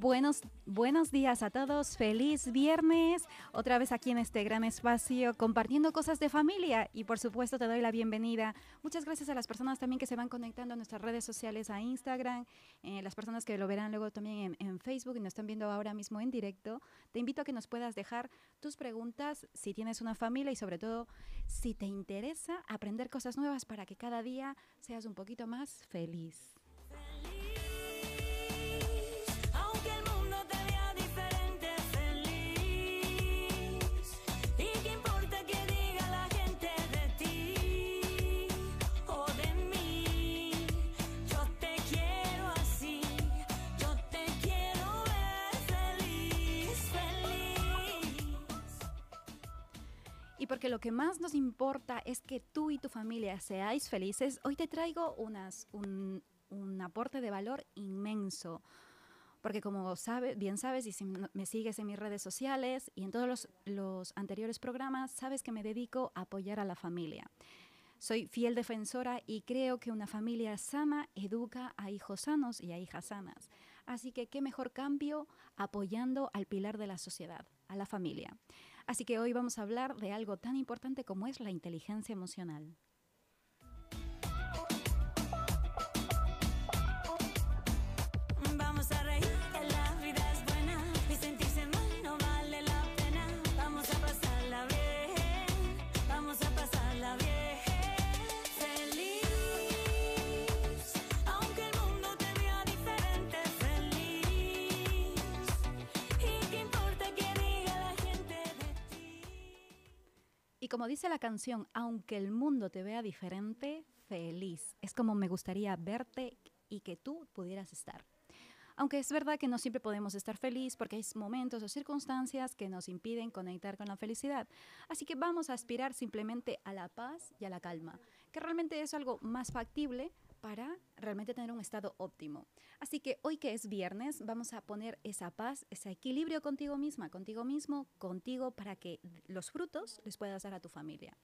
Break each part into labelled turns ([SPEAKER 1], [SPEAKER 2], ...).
[SPEAKER 1] Buenos, buenos días a todos, feliz viernes, otra vez aquí en este gran espacio compartiendo cosas de familia y por supuesto te doy la bienvenida. Muchas gracias a las personas también que se van conectando a nuestras redes sociales, a Instagram, eh, las personas que lo verán luego también en, en Facebook y nos están viendo ahora mismo en directo. Te invito a que nos puedas dejar tus preguntas si tienes una familia y sobre todo si te interesa aprender cosas nuevas para que cada día seas un poquito más feliz. Porque lo que más nos importa es que tú y tu familia seáis felices, hoy te traigo unas, un, un aporte de valor inmenso. Porque como sabe, bien sabes, y si me sigues en mis redes sociales y en todos los, los anteriores programas, sabes que me dedico a apoyar a la familia. Soy fiel defensora y creo que una familia sana educa a hijos sanos y a hijas sanas. Así que qué mejor cambio apoyando al pilar de la sociedad, a la familia. Así que hoy vamos a hablar de algo tan importante como es la inteligencia emocional.
[SPEAKER 2] Y
[SPEAKER 1] como dice la canción, aunque el mundo te vea diferente, feliz. Es como me gustaría verte y que tú pudieras estar. Aunque es verdad que no siempre podemos estar feliz porque hay momentos o circunstancias que nos impiden conectar con la felicidad. Así que vamos a aspirar simplemente a la paz y a la calma, que realmente es algo más factible para realmente tener un estado óptimo. Así que hoy que es viernes, vamos a poner esa paz, ese equilibrio contigo misma, contigo mismo, contigo, para que los frutos les puedas dar a tu familia.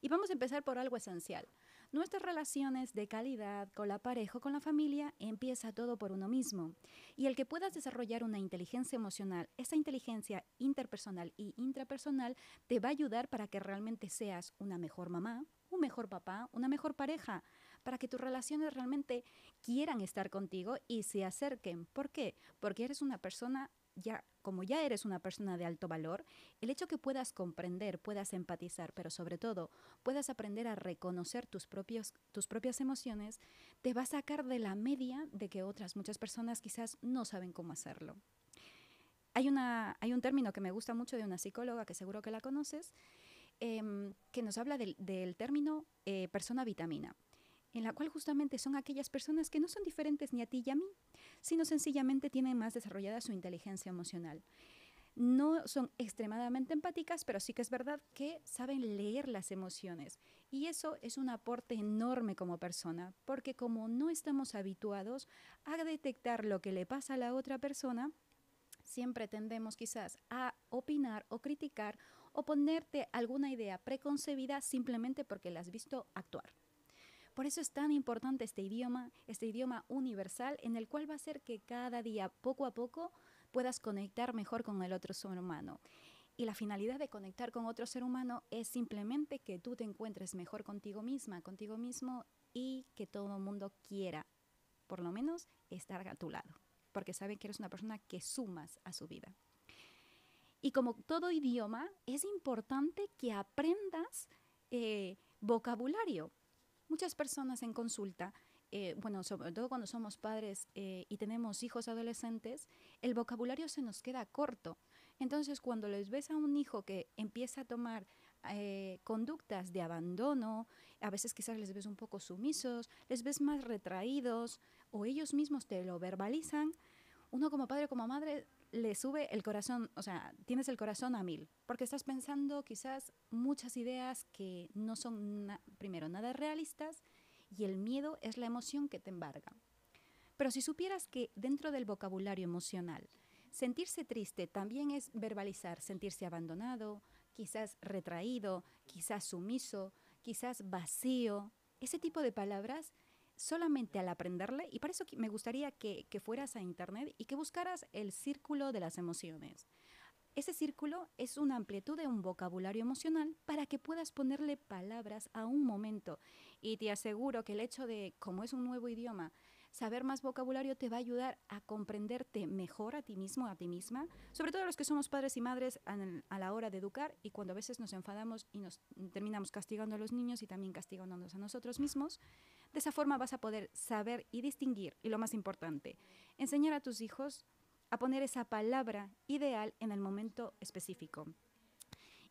[SPEAKER 1] Y vamos a empezar por algo esencial. Nuestras relaciones de calidad con la pareja o con la familia empieza todo por uno mismo. Y el que puedas desarrollar una inteligencia emocional, esa inteligencia interpersonal y intrapersonal te va a ayudar para que realmente seas una mejor mamá, un mejor papá, una mejor pareja, para que tus relaciones realmente quieran estar contigo y se acerquen. ¿Por qué? Porque eres una persona ya como ya eres una persona de alto valor, el hecho que puedas comprender, puedas empatizar, pero sobre todo puedas aprender a reconocer tus propios tus propias emociones, te va a sacar de la media de que otras muchas personas quizás no saben cómo hacerlo. Hay, una, hay un término que me gusta mucho de una psicóloga que seguro que la conoces, em, que nos habla del, término eh, persona vitamina, en la cual justamente son aquellas personas que no son diferentes ni a ti y a mí, sino sencillamente tienen más desarrollada su inteligencia emocional. No son extremadamente empáticas, pero sí que es verdad que saben leer las emociones. Y eso es un aporte enorme como persona, porque como no estamos habituados a detectar lo que le pasa a la otra persona, siempre tendemos quizás a opinar o criticar o ponerte alguna idea preconcebida simplemente porque la has visto actuar. Por eso es tan importante este idioma, este idioma universal en el cual va a ser que cada día, poco a poco, puedas conectar mejor con el otro ser humano. Y la finalidad de conectar con otro ser humano es simplemente que tú te encuentres mejor contigo misma, contigo mismo y que todo el mundo quiera, por lo menos, estar a tu lado, porque saben que eres una persona que sumas a su vida. Y como todo idioma, es importante que aprendas eh, vocabulario. Muchas personas en consulta, eh, bueno, sobre todo cuando somos padres eh, y tenemos hijos adolescentes, el vocabulario se nos queda corto. Entonces, cuando les ves a un hijo que empieza a tomar eh, conductas de abandono, a veces quizás les ves un poco sumisos, les ves más retraídos o ellos mismos te lo verbalizan, uno como padre como madre le sube el corazón, o sea, tienes el corazón a mil, porque estás pensando quizás muchas ideas que no son, primero, nada realistas y el miedo es la emoción que te embarga. Pero si supieras que dentro del vocabulario emocional, Sentirse triste también es verbalizar, sentirse abandonado, quizás retraído, quizás sumiso, quizás vacío. Ese tipo de palabras solamente al aprenderle, y para eso me gustaría que, que, fueras a internet y que buscaras el círculo de las emociones. Ese círculo es una amplitud de un vocabulario emocional para que puedas ponerle palabras a un momento. Y te aseguro que el hecho de, como es un nuevo idioma, saber más vocabulario te va a ayudar a comprenderte mejor a ti mismo, a ti misma, sobre todo los que somos padres y madres a la hora de educar y cuando a veces nos enfadamos y nos terminamos castigando a los niños y también castigándonos a nosotros mismos. De esa forma vas a poder saber y distinguir, y lo más importante, enseñar a tus hijos a poner esa palabra ideal en el momento específico.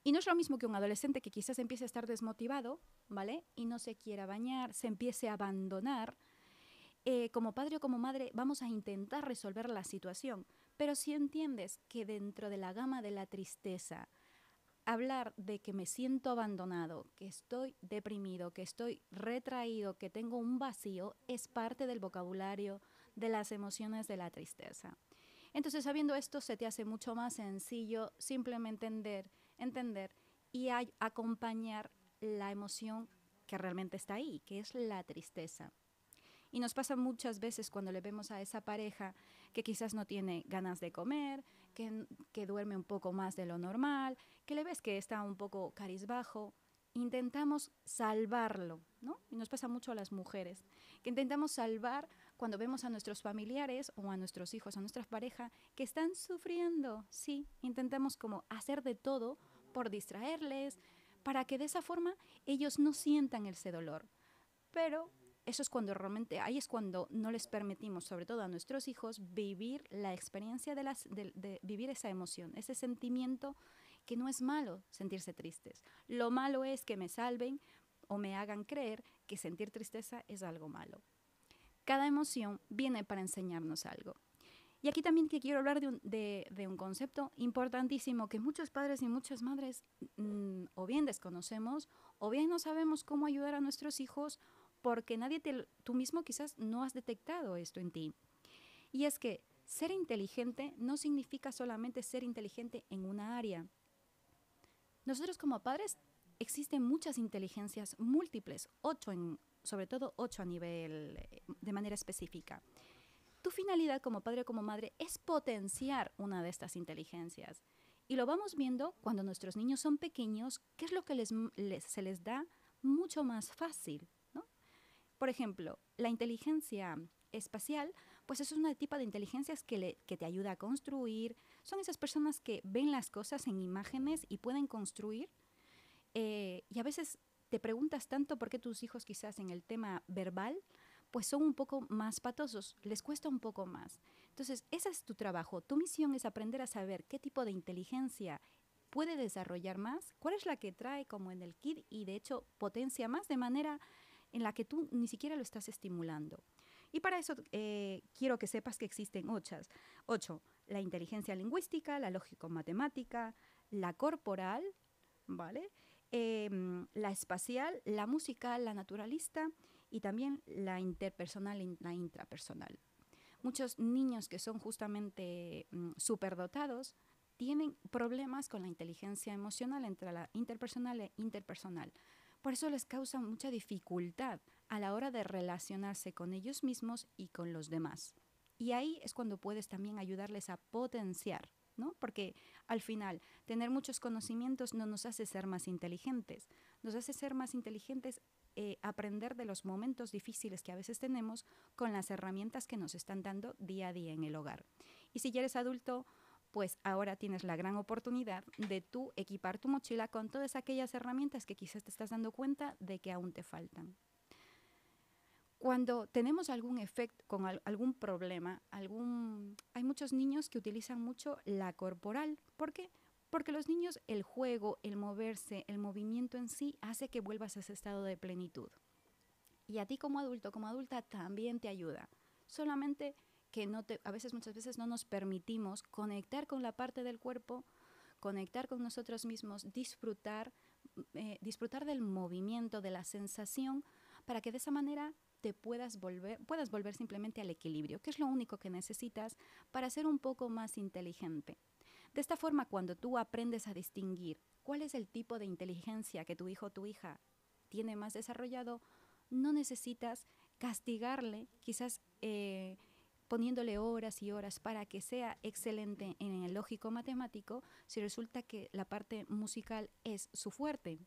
[SPEAKER 1] Y no es lo mismo que un adolescente que quizás empiece a estar desmotivado, ¿vale? Y no se quiera bañar, se empiece a abandonar, eh, como padre o como madre vamos a intentar resolver la situación, pero si entiendes que dentro de la gama de la tristeza, hablar de que me siento abandonado, que estoy deprimido, que estoy retraído, que tengo un vacío, es parte del vocabulario de las emociones de la tristeza. Entonces, sabiendo esto, se te hace mucho más sencillo simplemente entender, entender y acompañar la emoción que realmente está ahí, que es la tristeza. Y nos pasa muchas veces cuando le vemos a esa pareja que quizás no tiene ganas de comer, que, que duerme un poco más de lo normal, que le ves que está un poco carizbajo. Intentamos salvarlo, ¿no? Y nos pasa mucho a las mujeres, que intentamos salvar cuando vemos a nuestros familiares o a nuestros hijos, a nuestra pareja, que están sufriendo. Sí, intentamos como hacer de todo por distraerles, para que de esa forma ellos no sientan ese dolor. Pero eso es cuando realmente, ahí es cuando no les permitimos, sobre todo a nuestros hijos, vivir la experiencia de, las, vivir esa emoción, ese sentimiento que no es malo sentirse tristes. Lo malo es que me salven o me hagan creer que sentir tristeza es algo malo. Cada emoción viene para enseñarnos algo. Y aquí también quiero hablar de un, de, un, concepto importantísimo que muchos padres y muchas madres mm, o bien desconocemos o bien no sabemos cómo ayudar a nuestros hijos porque nadie te, tú mismo quizás no has detectado esto en ti. Y es que ser inteligente no significa solamente ser inteligente en una área. Nosotros como padres existen muchas inteligencias múltiples, ocho sobre todo ocho a nivel de manera específica. Tu finalidad como padre o como madre es potenciar una de estas inteligencias. Y lo vamos viendo cuando nuestros niños son pequeños, qué es lo que les, se les da mucho más fácil. Por ejemplo, la inteligencia espacial, pues es una tipo de inteligencias que, te ayuda a construir. Son esas personas que ven las cosas en imágenes y pueden construir. Eh, y a veces te preguntas tanto por qué tus hijos quizás en el tema verbal, pues son un poco más patosos, les cuesta un poco más. Entonces, ese es tu trabajo. Tu misión es aprender a saber qué tipo de inteligencia puede desarrollar más, cuál es la que trae como en el kit y de hecho potencia más de manera en la que tú ni siquiera lo estás estimulando. Y para eso eh, quiero que sepas que existen ocho. ocho. La inteligencia lingüística, la lógico-matemática, la corporal, ¿vale? Em, la espacial, la musical, la naturalista y también la interpersonal y la intrapersonal. Muchos niños que son justamente mm, superdotados tienen problemas con la inteligencia emocional entre la interpersonal e interpersonal. Por eso les causa mucha dificultad a la hora de relacionarse con ellos mismos y con los demás. Y ahí es cuando puedes también ayudarles a potenciar, ¿no? Porque al final, tener muchos conocimientos no nos hace ser más inteligentes, nos hace ser más inteligentes eh, aprender de los momentos difíciles que a veces tenemos con las herramientas que nos están dando día a día en el hogar. Y si ya eres adulto, pues ahora tienes la gran oportunidad de tú equipar tu mochila con todas aquellas herramientas que quizás te estás dando cuenta de que aún te faltan. Cuando tenemos algún efecto, con algún problema, algún, hay muchos niños que utilizan mucho la corporal. ¿Por qué? Porque los niños, el juego, el moverse, el movimiento en sí hace que vuelvas a ese estado de plenitud. Y a ti como adulto, como adulta, también te ayuda. Solamente que a veces, muchas veces no nos permitimos conectar con la parte del cuerpo, conectar con nosotros mismos, disfrutar, eh, disfrutar del movimiento, de la sensación, para que de esa manera te puedas volver, puedas volver simplemente al equilibrio, que es lo único que necesitas para ser un poco más inteligente. De esta forma, cuando tú aprendes a distinguir cuál es el tipo de inteligencia que tu hijo o tu hija tiene más desarrollado, no necesitas castigarle, quizás eh, poniéndole horas y horas para que sea excelente en el lógico matemático, si resulta que la parte musical es su fuerte.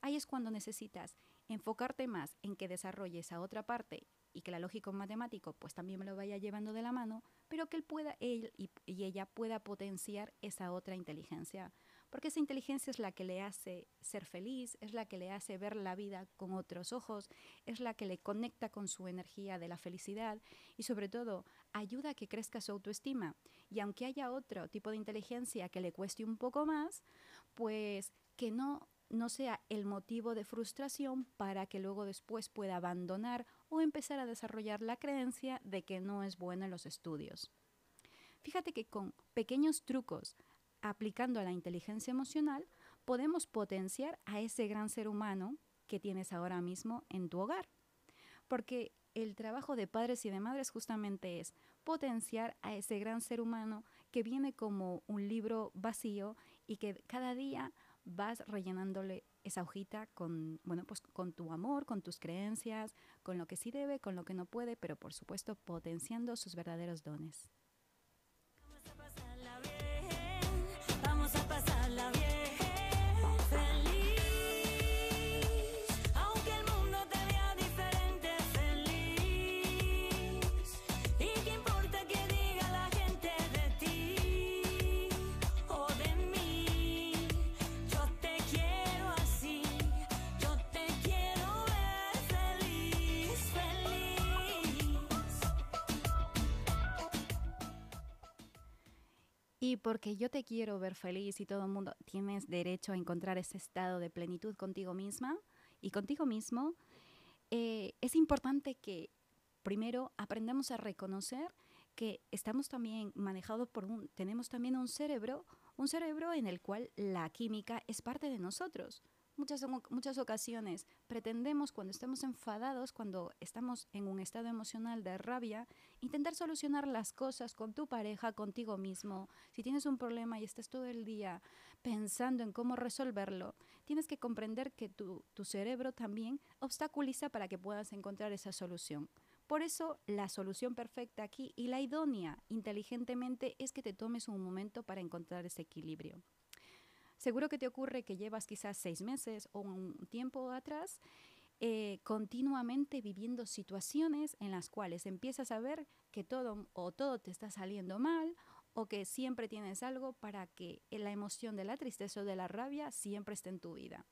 [SPEAKER 1] Ahí es cuando necesitas enfocarte más en que desarrolles a otra parte y que la lógico matemático pues también me lo vaya llevando de la mano, pero que él pueda él y, ella pueda potenciar esa otra inteligencia, porque esa inteligencia es la que le hace ser feliz, es la que le hace ver la vida con otros ojos, es la que le conecta con su energía de la felicidad y sobre todo ayuda a que crezca su autoestima. Y aunque haya otro tipo de inteligencia que le cueste un poco más, pues que no no sea el motivo de frustración para que luego después pueda abandonar o empezar a desarrollar la creencia de que no es bueno en los estudios. Fíjate que con pequeños trucos aplicando la inteligencia emocional podemos potenciar a ese gran ser humano que tienes ahora mismo en tu hogar. Porque el trabajo de padres y de madres justamente es potenciar a ese gran ser humano que viene como un libro vacío y que cada día vas rellenándole esa hojita con, bueno, pues con tu amor, con tus creencias, con lo que sí debe, con lo que no puede, pero por supuesto potenciando sus verdaderos dones. Y porque yo te quiero ver feliz y todo el mundo tienes derecho a encontrar ese estado de plenitud contigo misma y contigo mismo, eh, es importante que primero aprendamos a reconocer que estamos también manejados por un, tenemos también un cerebro, un cerebro en el cual la química es parte de nosotros. Muchas, muchas ocasiones pretendemos cuando estamos enfadados, cuando estamos en un estado emocional de rabia, intentar solucionar las cosas con tu pareja, contigo mismo. Si tienes un problema y estás todo el día pensando en cómo resolverlo, tienes que comprender que tu, tu cerebro también obstaculiza para que puedas encontrar esa solución. Por eso la solución perfecta aquí y la idónea inteligentemente es que te tomes un momento para encontrar ese equilibrio. Seguro que te ocurre que llevas quizás seis meses o un tiempo atrás eh, continuamente viviendo situaciones en las cuales empiezas a ver que todo o todo te está saliendo mal o que siempre tienes algo para que la emoción de la tristeza o de la rabia siempre esté en tu vida.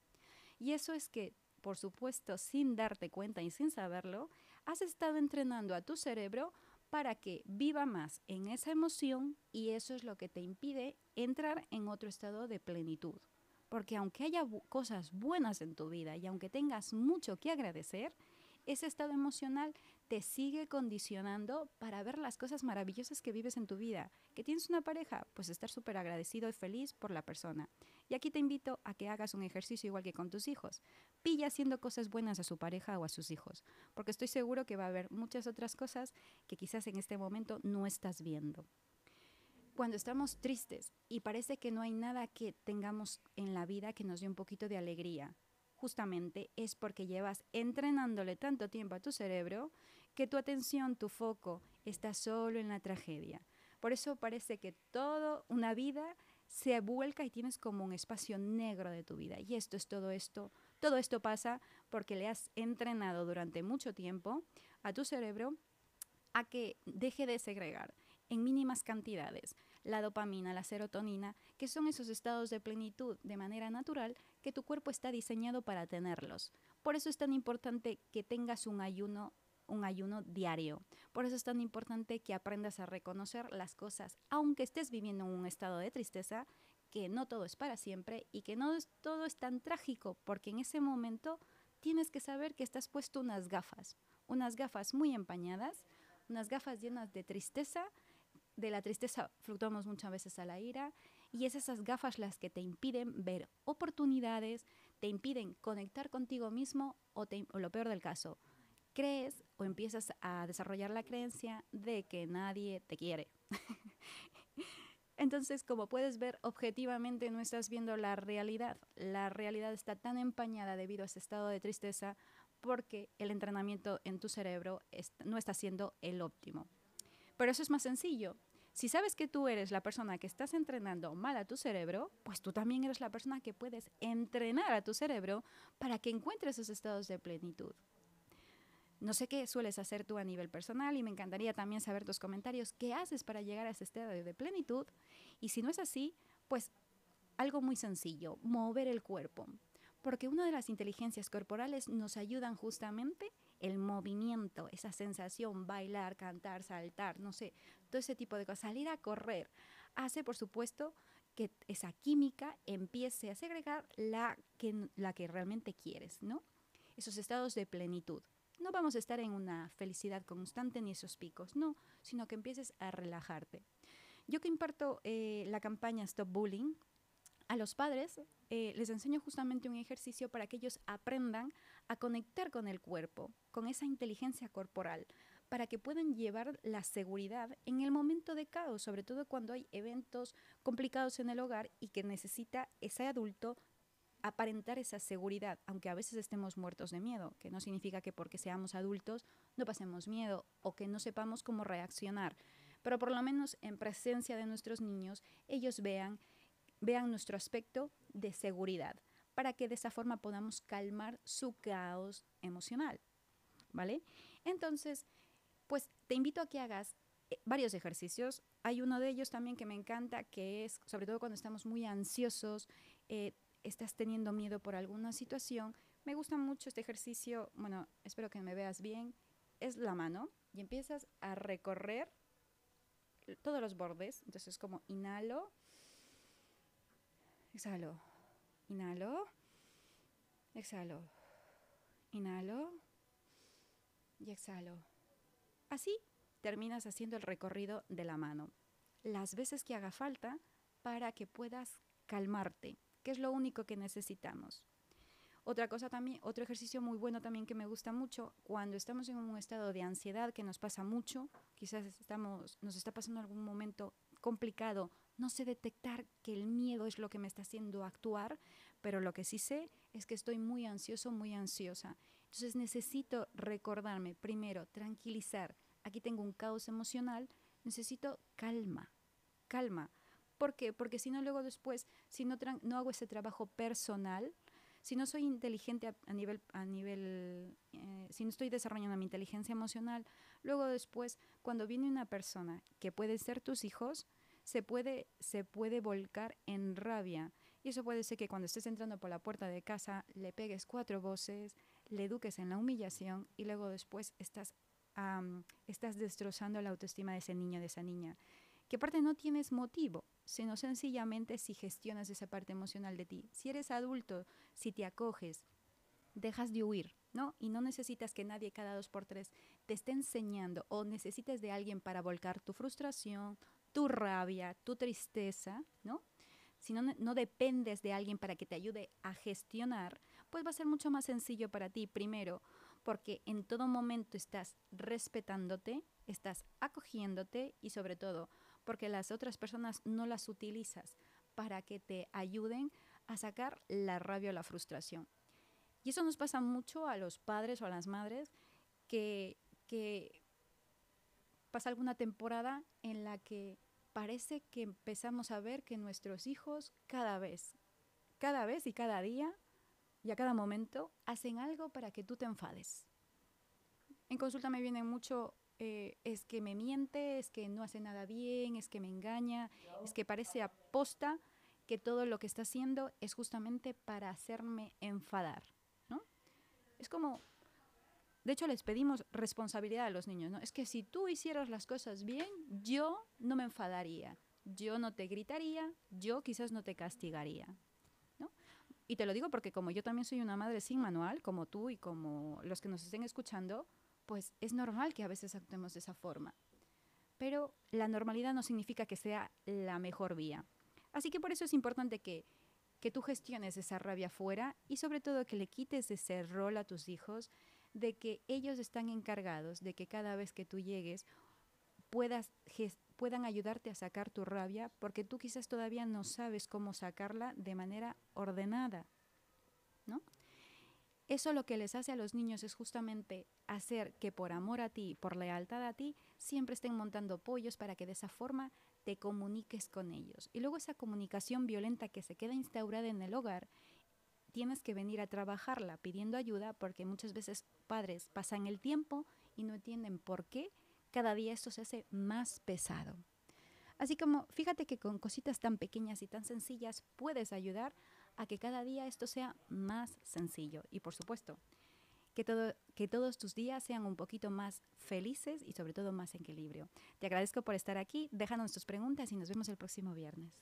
[SPEAKER 1] Y eso es que, por supuesto, sin darte cuenta y sin saberlo, has estado entrenando a tu cerebro para que viva más en esa emoción y eso es lo que te impide entrar en otro estado de plenitud. Porque aunque haya cosas buenas en tu vida y aunque tengas mucho que agradecer, ese estado emocional te sigue condicionando para ver las cosas maravillosas que vives en tu vida. Que tienes una pareja, pues estar súper agradecido y feliz por la persona. Y aquí te invito a que hagas un ejercicio igual que con tus hijos. Pilla haciendo cosas buenas a su pareja o a sus hijos, porque estoy seguro que va a haber muchas otras cosas que quizás en este momento no estás viendo. Cuando estamos tristes y parece que no hay nada que tengamos en la vida que nos dé un poquito de alegría, justamente es porque llevas entrenándole tanto tiempo a tu cerebro que tu atención, tu foco está solo en la tragedia. Por eso parece que toda una vida se vuelca y tienes como un espacio negro de tu vida. Y esto es todo esto. Todo esto pasa porque le has entrenado durante mucho tiempo a tu cerebro a que deje de segregar en mínimas cantidades la dopamina, la serotonina, que son esos estados de plenitud de manera natural que tu cuerpo está diseñado para tenerlos. Por eso es tan importante que tengas un ayuno un ayuno diario. Por eso es tan importante que aprendas a reconocer las cosas, aunque estés viviendo en un estado de tristeza, que no todo es para siempre y que no es, todo es tan trágico, porque en ese momento tienes que saber que estás puesto unas gafas, unas gafas muy empañadas, unas gafas llenas de tristeza. De la tristeza fluctuamos muchas veces a la ira y es esas gafas las que te impiden ver oportunidades, te impiden conectar contigo mismo o, o lo peor del caso, crees o empiezas a desarrollar la creencia de que nadie te quiere. Entonces, como puedes ver, objetivamente no estás viendo la realidad. La realidad está tan empañada debido a ese estado de tristeza porque el entrenamiento en tu cerebro no está siendo el óptimo. Pero eso es más sencillo. Si sabes que tú eres la persona que estás entrenando mal a tu cerebro, pues tú también eres la persona que puedes entrenar a tu cerebro para que encuentre esos estados de plenitud. No sé qué sueles hacer tú a nivel personal y me encantaría también saber tus comentarios. ¿Qué haces para llegar a ese estado de plenitud? Y si no es así, pues algo muy sencillo, mover el cuerpo porque una de las inteligencias corporales nos ayudan justamente el movimiento, esa sensación, bailar, cantar, saltar, no sé, todo ese tipo de cosas, salir a correr, hace por supuesto que esa química empiece a segregar la que, la que realmente quieres, ¿no? Esos estados de plenitud. No vamos a estar en una felicidad constante ni esos picos, no, sino que empieces a relajarte. Yo que imparto eh, la campaña Stop Bullying, a los padres eh, les enseño justamente un ejercicio para que ellos aprendan a conectar con el cuerpo, con esa inteligencia corporal, para que puedan llevar la seguridad en el momento de caos, sobre todo cuando hay eventos complicados en el hogar y que necesita ese adulto aparentar esa seguridad, aunque a veces estemos muertos de miedo, que no significa que porque seamos adultos no pasemos miedo o que no sepamos cómo reaccionar, pero por lo menos en presencia de nuestros niños ellos vean vean nuestro aspecto de seguridad, para que de esa forma podamos calmar su caos emocional. ¿Vale? Entonces, pues te invito a que hagas eh, varios ejercicios. Hay uno de ellos también que me encanta, que es, sobre todo cuando estamos muy ansiosos, eh, estás teniendo miedo por alguna situación. Me gusta mucho este ejercicio, bueno, espero que me veas bien, es la mano y empiezas a recorrer todos los bordes. Entonces, como inhalo, Exhalo. Inhalo. Exhalo. Inhalo. Y exhalo. Así terminas haciendo el recorrido de la mano. Las veces que haga falta para que puedas calmarte, que es lo único que necesitamos. Otra cosa también, otro ejercicio muy bueno también que me gusta mucho, cuando estamos en un estado de ansiedad que nos pasa mucho, quizás estamos, nos está pasando algún momento complicado no sé detectar que el miedo es lo que me está haciendo actuar, pero lo que sí sé es que estoy muy ansioso, muy ansiosa. Entonces necesito recordarme, primero, tranquilizar. Aquí tengo un caos emocional, necesito calma, calma. ¿Por qué? Porque si no, luego después, si no, no hago ese trabajo personal, si no soy inteligente a, nivel, a nivel eh, si no estoy desarrollando mi inteligencia emocional, luego después, cuando viene una persona que puede ser tus hijos, se puede, se puede volcar en rabia. Y eso puede ser que cuando estés entrando por la puerta de casa le pegues cuatro voces, le eduques en la humillación y luego después estás, estás destrozando la autoestima de ese niño, de esa niña. Que aparte no tienes motivo, sino sencillamente si gestionas esa parte emocional de ti. Si eres adulto, si te acoges, dejas de huir, ¿no? Y no necesitas que nadie cada dos por tres te esté enseñando o necesites de alguien para volcar tu frustración, tu rabia, tu tristeza, ¿no? Si no, no dependes de alguien para que te ayude a gestionar, pues va a ser mucho más sencillo para ti, primero, porque en todo momento estás respetándote, estás acogiéndote y sobre todo porque las otras personas no las utilizas para que te ayuden a sacar la rabia o la frustración. Y eso nos pasa mucho a los padres o a las madres que que pasa alguna temporada en la que parece que empezamos a ver que nuestros hijos cada vez, cada vez y cada día y a cada momento hacen algo para que tú te enfades. En consulta me vienen mucho, eh, es que me miente, es que no hace nada bien, es que me engaña, es que parece aposta que todo lo que está haciendo es justamente para hacerme enfadar, ¿no? Es como, de hecho les pedimos responsabilidad a los niños, ¿no? Es que si tú hicieras las cosas bien, yo no me enfadaría, yo no te gritaría, yo quizás no te castigaría, ¿no? Y te lo digo porque como yo también soy una madre sin manual, como tú y como los que nos estén escuchando, pues es normal que a veces actuemos de esa forma. Pero la normalidad no significa que sea la mejor vía. Así que por eso es importante que, que tú gestiones esa rabia fuera y sobre todo que le quites ese rol a tus hijos de que ellos están encargados de que cada vez que tú llegues puedas puedan ayudarte a sacar tu rabia porque tú quizás todavía no sabes cómo sacarla de manera ordenada, ¿no? Eso lo que les hace a los niños es justamente hacer que por amor a ti, por lealtad a ti, siempre estén montando pollos para que de esa forma te comuniques con ellos. Y luego esa comunicación violenta que se queda instaurada en el hogar, tienes que venir a trabajarla pidiendo ayuda porque muchas veces padres pasan el tiempo y no entienden por qué cada día esto se hace más pesado. Así como fíjate que con cositas tan pequeñas y tan sencillas puedes ayudar a que cada día esto sea más sencillo. Y por supuesto, que, todo, que todos tus días sean un poquito más felices y sobre todo más equilibrio. Te agradezco por estar aquí, déjanos tus preguntas y nos vemos el próximo viernes.